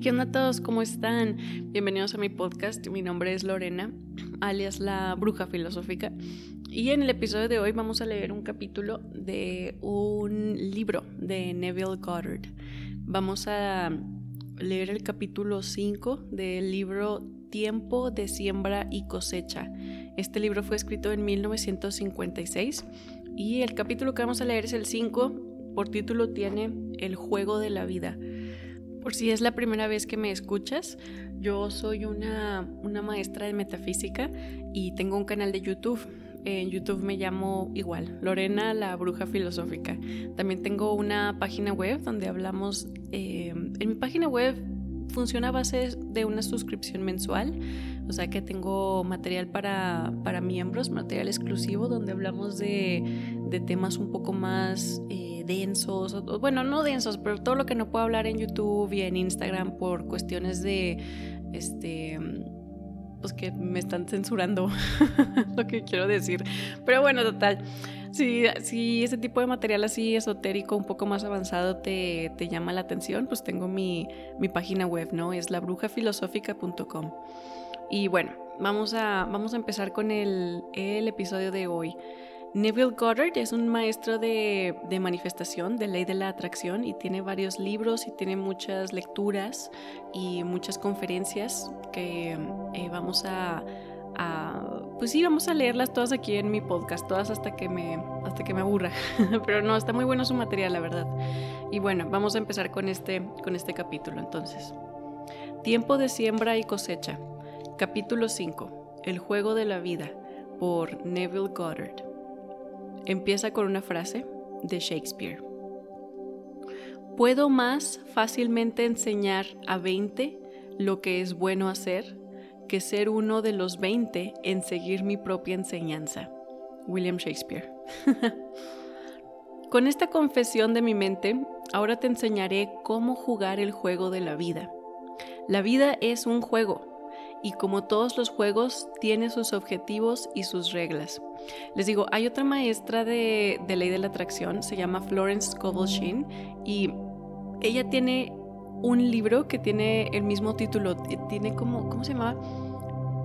¿qué onda todos? ¿Cómo están? Bienvenidos a mi podcast. Mi nombre es Lorena, alias la bruja filosófica. Y en el episodio de hoy vamos a leer un capítulo de un libro de Neville Goddard. Vamos a leer el capítulo 5 del libro Tiempo de siembra y cosecha. Este libro fue escrito en 1956 y el capítulo que vamos a leer es el 5. Por título tiene El juego de la vida. Por si es la primera vez que me escuchas, yo soy una, una maestra de metafísica y tengo un canal de YouTube. En YouTube me llamo igual, Lorena la Bruja Filosófica. También tengo una página web donde hablamos... Eh, en mi página web funciona a base de una suscripción mensual, o sea que tengo material para, para miembros, material exclusivo donde hablamos de, de temas un poco más... Eh, densos, bueno, no densos, pero todo lo que no puedo hablar en YouTube y en Instagram por cuestiones de, este, pues que me están censurando lo que quiero decir. Pero bueno, total. Si, si ese tipo de material así esotérico, un poco más avanzado, te, te llama la atención, pues tengo mi, mi página web, ¿no? Es labrujafilosófica.com. Y bueno, vamos a, vamos a empezar con el, el episodio de hoy. Neville Goddard es un maestro de, manifestación, de ley de la atracción, y tiene varios libros y tiene muchas lecturas y muchas conferencias que eh, vamos a, pues sí, vamos a leerlas todas aquí en mi podcast, todas hasta que me, hasta que me aburra. Pero no, está muy bueno su material, la verdad. Y bueno, vamos a empezar con este, con este capítulo entonces. Tiempo de siembra y cosecha. Capítulo 5. El juego de la vida. Por Neville Goddard. Empieza con una frase de Shakespeare. Puedo más fácilmente enseñar a 20 lo que es bueno hacer que ser uno de los 20 en seguir mi propia enseñanza. William Shakespeare. Con esta confesión de mi mente, ahora te enseñaré cómo jugar el juego de la vida. La vida es un juego, y como todos los juegos tiene sus objetivos y sus reglas. Les digo, hay otra maestra de, ley de la atracción, se llama Florence Scovel y ella tiene un libro que tiene el mismo título, tiene como, ¿cómo se llama?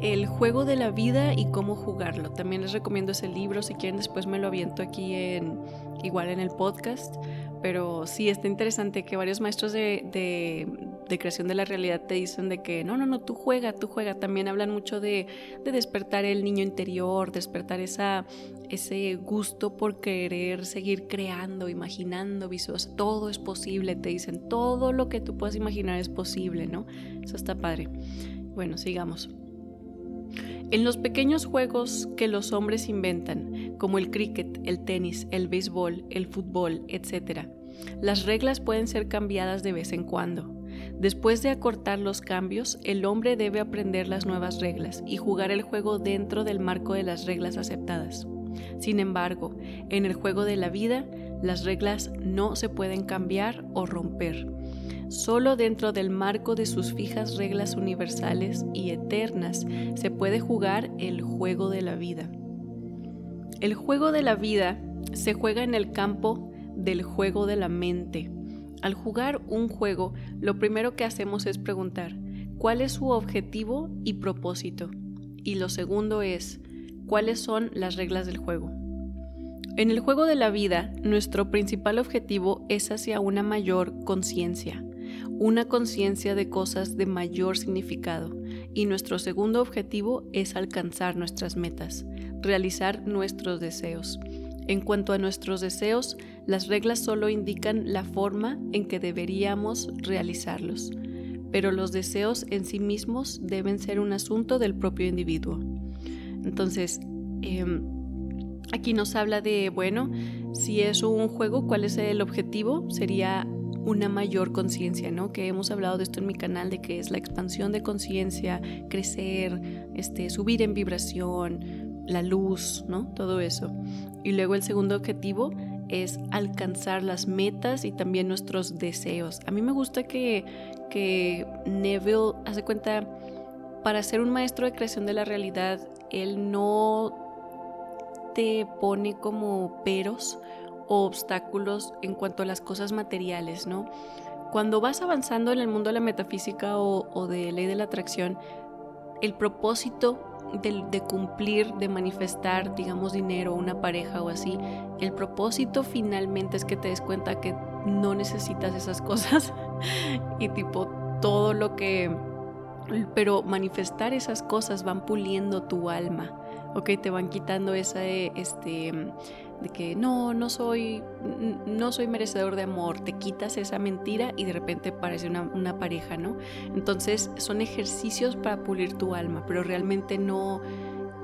El juego de la vida y cómo jugarlo. También les recomiendo ese libro, si quieren después me lo aviento aquí en igual en el podcast, pero sí está interesante que varios maestros de, de creación de la realidad te dicen de que no, no, no, tú juega, tú juega. También hablan mucho de, despertar el niño interior, despertar esa, ese gusto por querer seguir creando, imaginando, visuos. Todo es posible, te dicen, todo lo que tú puedas imaginar es posible, ¿no? Eso está padre. Bueno, sigamos. En los pequeños juegos que los hombres inventan, como el cricket, el tenis, el béisbol, el fútbol, etc., las reglas pueden ser cambiadas de vez en cuando. Después de acortar los cambios, el hombre debe aprender las nuevas reglas y jugar el juego dentro del marco de las reglas aceptadas. Sin embargo, en el juego de la vida, las reglas no se pueden cambiar o romper. Solo dentro del marco de sus fijas reglas universales y eternas se puede jugar el juego de la vida. El juego de la vida se juega en el campo del juego de la mente al jugar un juego, lo primero que hacemos es preguntar cuál es su objetivo y propósito. Y lo segundo es cuáles son las reglas del juego. En el juego de la vida, nuestro principal objetivo es hacia una mayor conciencia, una conciencia de cosas de mayor significado, y nuestro segundo objetivo es alcanzar nuestras metas, realizar nuestros deseos. En cuanto a nuestros deseos, las reglas solo indican la forma en que deberíamos realizarlos, pero los deseos en sí mismos deben ser un asunto del propio individuo. Entonces, em, aquí nos habla de, bueno, si es un juego, ¿cuál es el objetivo? Sería una mayor conciencia, ¿no? Que hemos hablado de esto en mi canal, de que es la expansión de conciencia, crecer, este, subir en vibración, la luz, ¿no? Todo eso. Y luego el segundo objetivo es alcanzar las metas y también nuestros deseos. A mí me gusta que, que Neville hace cuenta, para ser un maestro de creación de la realidad, él no te pone como peros o obstáculos en cuanto a las cosas materiales, ¿no? cuando vas avanzando en el mundo de la metafísica o, de ley de la atracción, el propósito de, cumplir, de manifestar, digamos, dinero, una pareja o así, el propósito finalmente es que te des cuenta que no necesitas esas cosas y tipo todo lo que... Pero manifestar esas cosas van puliendo tu alma, ¿ok? Te van quitando esa, este, de que no, no soy, no soy merecedor de amor, te quitas esa mentira y de repente parece una, una, pareja, ¿no? Entonces son ejercicios para pulir tu alma, pero realmente no,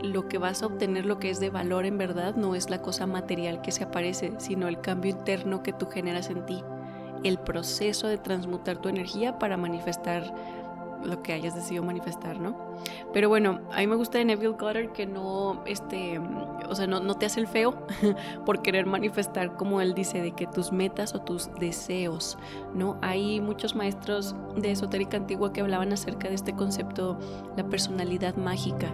lo que vas a obtener, lo que es de valor en verdad, no es la cosa material que se aparece, sino el cambio interno que tú generas en ti, el proceso de transmutar tu energía para manifestar lo que hayas decidido manifestar, ¿no? Pero bueno, a mí me gusta de Neville Goddard que no, este, o sea, no, no te hace el feo por querer manifestar como él dice, de que tus metas o tus deseos, ¿no? Hay muchos maestros de esotérica antigua que hablaban acerca de este concepto, la personalidad mágica,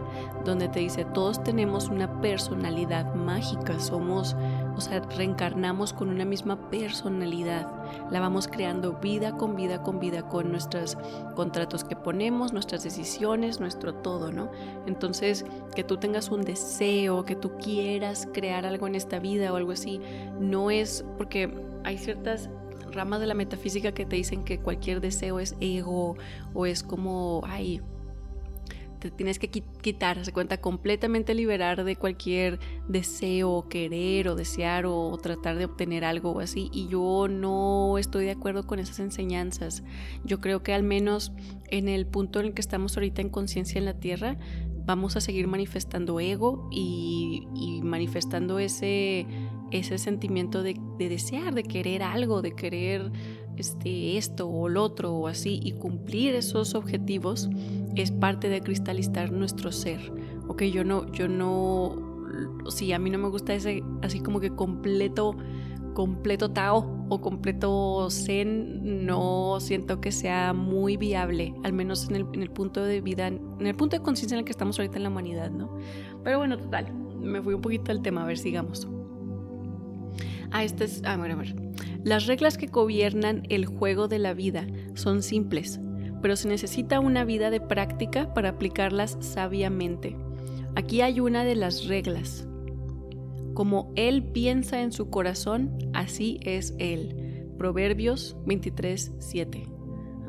donde te dice, todos tenemos una personalidad mágica, somos o sea, reencarnamos con una misma personalidad. La vamos creando vida con vida con vida con nuestros contratos que ponemos, nuestras decisiones, nuestro todo, ¿no? Entonces, que tú tengas un deseo, que tú quieras crear algo en esta vida o algo así, no es porque hay ciertas ramas de la metafísica que te dicen que cualquier deseo es ego o es como, ay, te tienes que quitar, se cuenta completamente liberar de cualquier deseo, querer o desear o, tratar de obtener algo o así. Y yo no estoy de acuerdo con esas enseñanzas. Yo creo que al menos en el punto en el que estamos ahorita en conciencia en la Tierra, vamos a seguir manifestando ego y, manifestando ese, ese sentimiento de, de desear, de querer algo, de querer este, esto o lo otro o así y cumplir esos objetivos es parte de cristalizar nuestro ser. Ok, yo no, yo no, sí, a mí no me gusta ese así como que completo, completo Tao o completo Zen, no siento que sea muy viable, al menos en el, en el punto de vida, en el punto de conciencia en el que estamos ahorita en la humanidad, ¿no? Pero bueno, total, me fui un poquito al tema, a ver, sigamos. Ah, este es, ah, bueno, ver. Las reglas que gobiernan el juego de la vida son simples, pero se necesita una vida de práctica para aplicarlas sabiamente. Aquí hay una de las reglas. Como Él piensa en su corazón, así es Él. Proverbios 23, 7.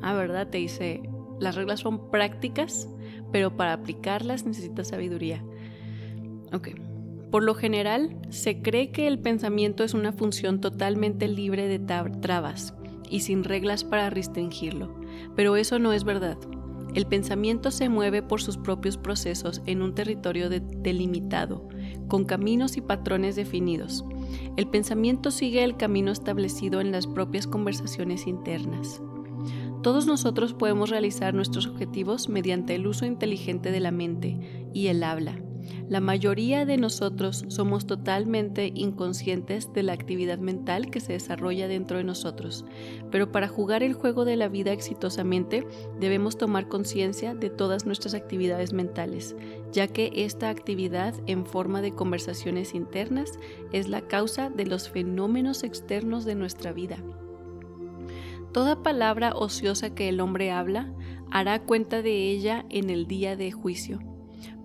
Ah, ¿verdad? Te dice, las reglas son prácticas, pero para aplicarlas necesita sabiduría. Ok. Por lo general, se cree que el pensamiento es una función totalmente libre de trabas y sin reglas para restringirlo, pero eso no es verdad. El pensamiento se mueve por sus propios procesos en un territorio delimitado, con caminos y patrones definidos. El pensamiento sigue el camino establecido en las propias conversaciones internas. Todos nosotros podemos realizar nuestros objetivos mediante el uso inteligente de la mente y el habla. La mayoría de nosotros somos totalmente inconscientes de la actividad mental que se desarrolla dentro de nosotros, pero para jugar el juego de la vida exitosamente debemos tomar conciencia de todas nuestras actividades mentales, ya que esta actividad en forma de conversaciones internas es la causa de los fenómenos externos de nuestra vida. Toda palabra ociosa que el hombre habla hará cuenta de ella en el día de juicio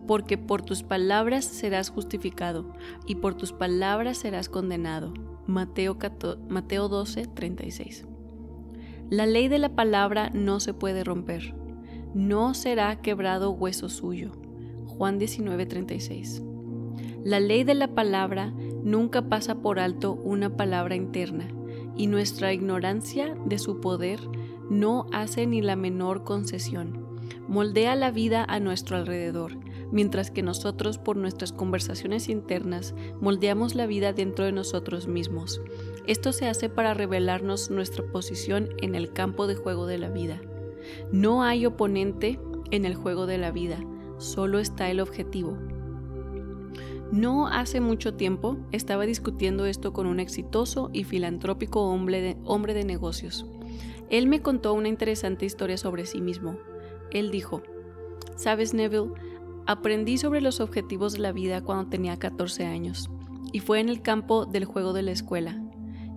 porque por tus palabras serás justificado y por tus palabras serás condenado. Mateo, 12, 36. La ley de la palabra no se puede romper. No será quebrado hueso suyo. Juan 19, 36. La ley de la palabra nunca pasa por alto una palabra interna, y nuestra ignorancia de su poder no hace ni la menor concesión. Moldea la vida a nuestro alrededor mientras que nosotros por nuestras conversaciones internas moldeamos la vida dentro de nosotros mismos. Esto se hace para revelarnos nuestra posición en el campo de juego de la vida. No hay oponente en el juego de la vida, solo está el objetivo. No hace mucho tiempo estaba discutiendo esto con un exitoso y filantrópico hombre de, hombre de negocios. Él me contó una interesante historia sobre sí mismo. Él dijo, Sabes, Neville, Aprendí sobre los objetivos de la vida cuando tenía 14 años y fue en el campo del juego de la escuela.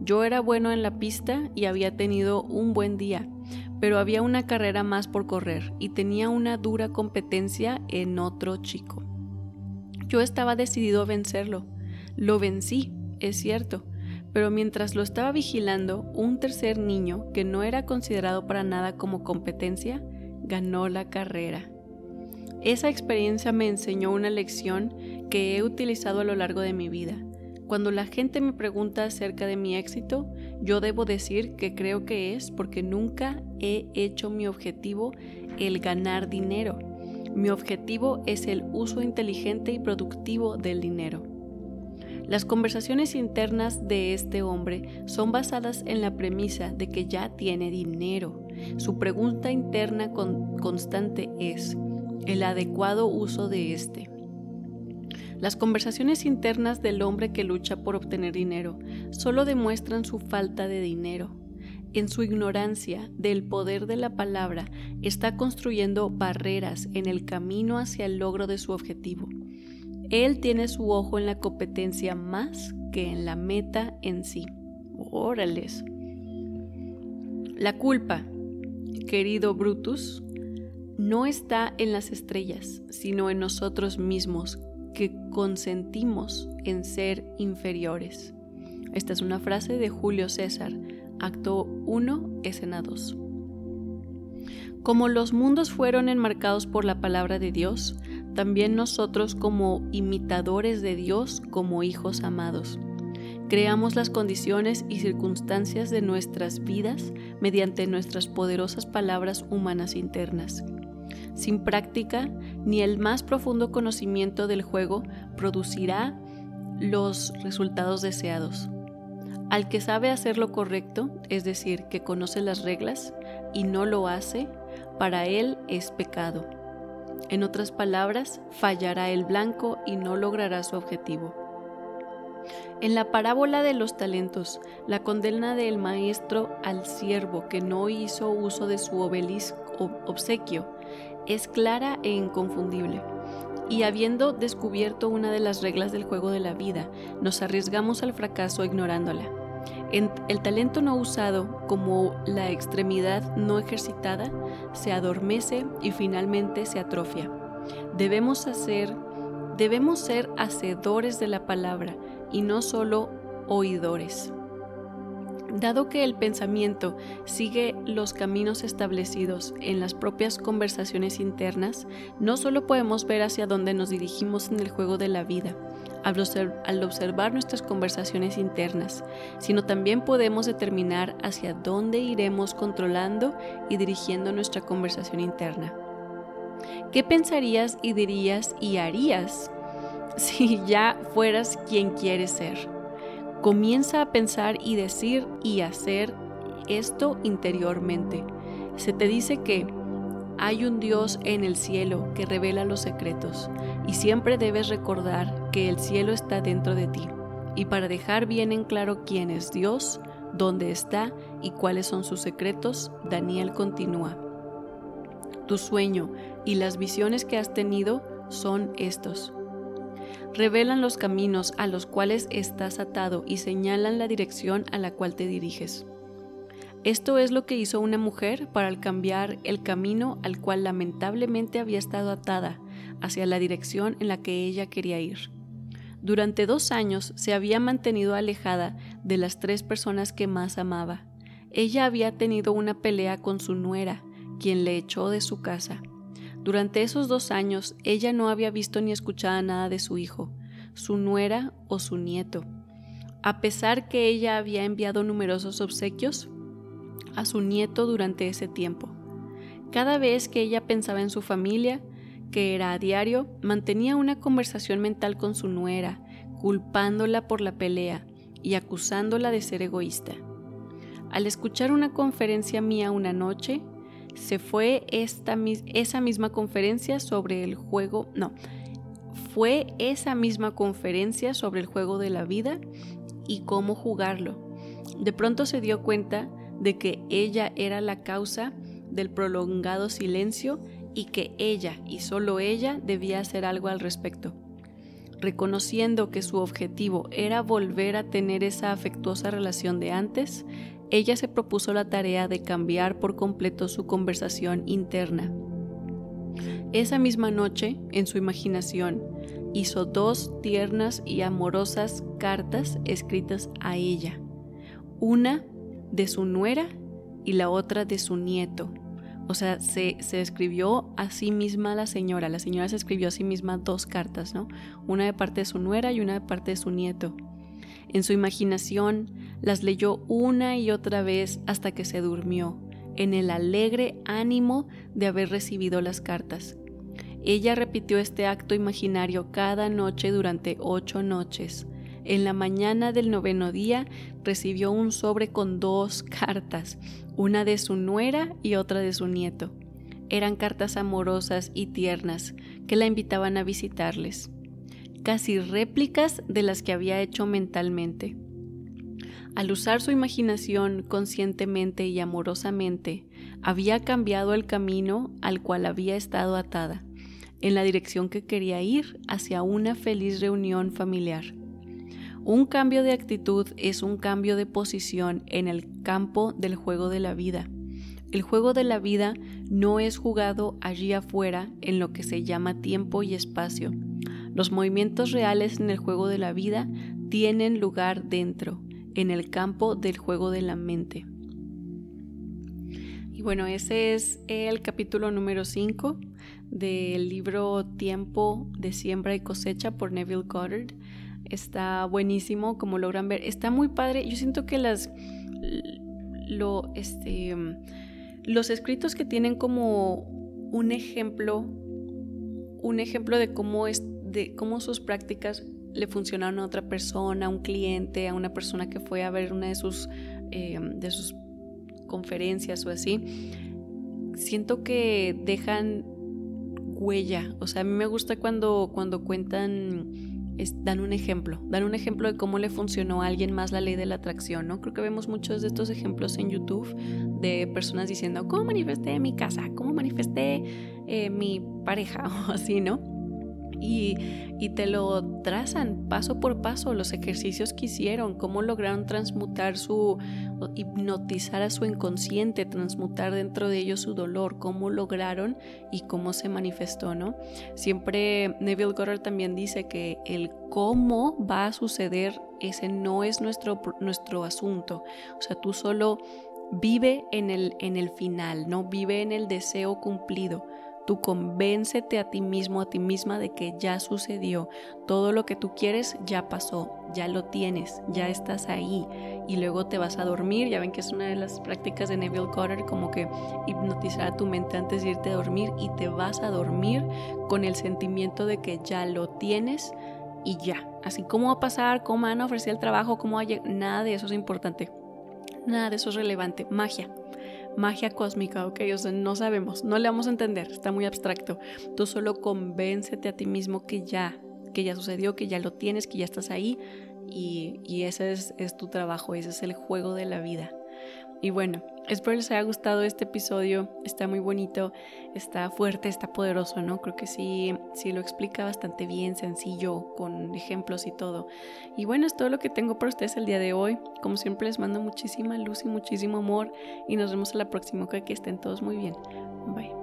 Yo era bueno en la pista y había tenido un buen día, pero había una carrera más por correr y tenía una dura competencia en otro chico. Yo estaba decidido a vencerlo. Lo vencí, es cierto, pero mientras lo estaba vigilando, un tercer niño, que no era considerado para nada como competencia, ganó la carrera. Esa experiencia me enseñó una lección que he utilizado a lo largo de mi vida. Cuando la gente me pregunta acerca de mi éxito, yo debo decir que creo que es porque nunca he hecho mi objetivo el ganar dinero. Mi objetivo es el uso inteligente y productivo del dinero. Las conversaciones internas de este hombre son basadas en la premisa de que ya tiene dinero. Su pregunta interna constante es el adecuado uso de este. Las conversaciones internas del hombre que lucha por obtener dinero solo demuestran su falta de dinero. En su ignorancia del poder de la palabra está construyendo barreras en el camino hacia el logro de su objetivo. Él tiene su ojo en la competencia más que en la meta en sí. Órales. La culpa, querido Brutus, no está en las estrellas, sino en nosotros mismos, que consentimos en ser inferiores. Esta es una frase de Julio César, acto 1, escena 2. Como los mundos fueron enmarcados por la palabra de Dios, también nosotros como imitadores de Dios, como hijos amados. Creamos las condiciones y circunstancias de nuestras vidas mediante nuestras poderosas palabras humanas internas. Sin práctica, ni el más profundo conocimiento del juego producirá los resultados deseados. Al que sabe hacer lo correcto, es decir, que conoce las reglas y no lo hace, para él es pecado. En otras palabras, fallará el blanco y no logrará su objetivo. En la parábola de los talentos, la condena del maestro al siervo que no hizo uso de su obelisco, obsequio es clara e inconfundible. Y habiendo descubierto una de las reglas del juego de la vida, nos arriesgamos al fracaso ignorándola. El talento no usado, como la extremidad no ejercitada, se adormece y finalmente se atrofia. Debemos hacer, debemos ser hacedores de la palabra y no solo oidores. Dado que el pensamiento sigue los caminos establecidos en las propias conversaciones internas, no solo podemos ver hacia dónde nos dirigimos en el juego de la vida, al observar nuestras conversaciones internas, sino también podemos determinar hacia dónde iremos controlando y dirigiendo nuestra conversación interna. ¿Qué pensarías y dirías y harías si ya fueras quien quieres ser? Comienza a pensar y decir y hacer esto interiormente. Se te dice que hay un Dios en el cielo que revela los secretos y siempre debes recordar que el cielo está dentro de ti. Y para dejar bien en claro quién es Dios, dónde está y cuáles son sus secretos, Daniel continúa. Tu sueño y las visiones que has tenido son estos revelan los caminos a los cuales estás atado y señalan la dirección a la cual te diriges. Esto es lo que hizo una mujer para cambiar el camino al cual lamentablemente había estado atada hacia la dirección en la que ella quería ir. Durante dos años se había mantenido alejada de las tres personas que más amaba. Ella había tenido una pelea con su nuera, quien le echó de su casa. Durante esos dos años ella no había visto ni escuchado nada de su hijo, su nuera o su nieto. A pesar que ella había enviado numerosos obsequios a su nieto durante ese tiempo. Cada vez que ella pensaba en su familia, que era a diario, mantenía una conversación mental con su nuera, culpándola por la pelea y acusándola de ser egoísta. Al escuchar una conferencia mía una noche, se fue esta, esa misma conferencia sobre el juego, no, fue esa misma conferencia sobre el juego de la vida y cómo jugarlo. De pronto se dio cuenta de que ella era la causa del prolongado silencio y que ella y solo ella debía hacer algo al respecto. reconociendo que su objetivo era volver a tener esa afectuosa relación de antes, ella se propuso la tarea de cambiar por completo su conversación interna. Esa misma noche, en su imaginación, hizo dos tiernas y amorosas cartas escritas a ella, una de su nuera y la otra de su nieto. O sea, se, escribió a sí misma la señora. La señora se escribió a sí misma dos cartas, ¿no? Una de parte de su nuera y una de parte de su nieto. En su imaginación las leyó una y otra vez hasta que se durmió, en el alegre ánimo de haber recibido las cartas. Ella repitió este acto imaginario cada noche durante ocho noches. En la mañana del noveno día recibió un sobre con dos cartas, una de su nuera y otra de su nieto. Eran cartas amorosas y tiernas que la invitaban a visitarles, casi réplicas de las que había hecho mentalmente. Al usar su imaginación conscientemente y amorosamente, había cambiado el camino al cual había estado atada, en la dirección que quería ir hacia una feliz reunión familiar. Un cambio de actitud es un cambio de posición en el campo del juego de la vida. El juego de la vida no es jugado allí afuera en lo que se llama tiempo y espacio. Los movimientos reales en el juego de la vida tienen lugar dentro, en el campo del juego de la mente. Y bueno, ese es el capítulo número 5 del libro Tiempo de siembra y cosecha por Neville Goddard. Está buenísimo, como logran ver. Está muy padre. Yo siento que las. Lo, este, los escritos que tienen como un ejemplo. Un ejemplo de cómo, es, de cómo sus prácticas le funcionaron a otra persona, a un cliente, a una persona que fue a ver una de sus, eh, de sus conferencias o así. Siento que dejan huella. O sea, a mí me gusta cuando, cuando cuentan dan un ejemplo, dan un ejemplo de cómo le funcionó a alguien más la ley de la atracción, ¿no? Creo que vemos muchos de estos ejemplos en YouTube de personas diciendo, ¿cómo manifesté mi casa? ¿Cómo manifesté eh, mi pareja? O así, ¿no? Y, te lo trazan paso por paso los ejercicios que hicieron, cómo lograron transmutar su, hipnotizar a su inconsciente, transmutar dentro de ellos su dolor, cómo lograron y cómo se manifestó, ¿no? Siempre Neville Goddard también dice que el cómo va a suceder, ese no es nuestro, nuestro asunto. O sea, tú solo vive en el, en el final, ¿no? Vive en el deseo cumplido Tú convéncete a ti mismo, a ti misma de que ya sucedió. Todo lo que tú quieres ya pasó, ya lo tienes, ya estás ahí. Y luego te vas a dormir. Ya ven que es una de las prácticas de Neville Goddard, como que hipnotizar a tu mente antes de irte a dormir y te vas a dormir con el sentimiento de que ya lo tienes y ya. Así como va a pasar, cómo van a ofrecer el trabajo, cómo va a llegar, nada de eso es importante. Nada de eso es relevante. Magia magia cósmica, ok, o sea, no sabemos, no le vamos a entender, está muy abstracto. Tú solo convéncete a ti mismo que ya, que ya sucedió, que ya lo tienes, que ya estás ahí y, y ese es, es tu trabajo, ese es el juego de la vida. Y bueno, espero les haya gustado este episodio. Está muy bonito, está fuerte, está poderoso, ¿no? Creo que sí, sí lo explica bastante bien, sencillo, con ejemplos y todo. Y bueno, es todo lo que tengo para ustedes el día de hoy. Como siempre, les mando muchísima luz y muchísimo amor. Y nos vemos en la próxima. Que estén todos muy bien. Bye.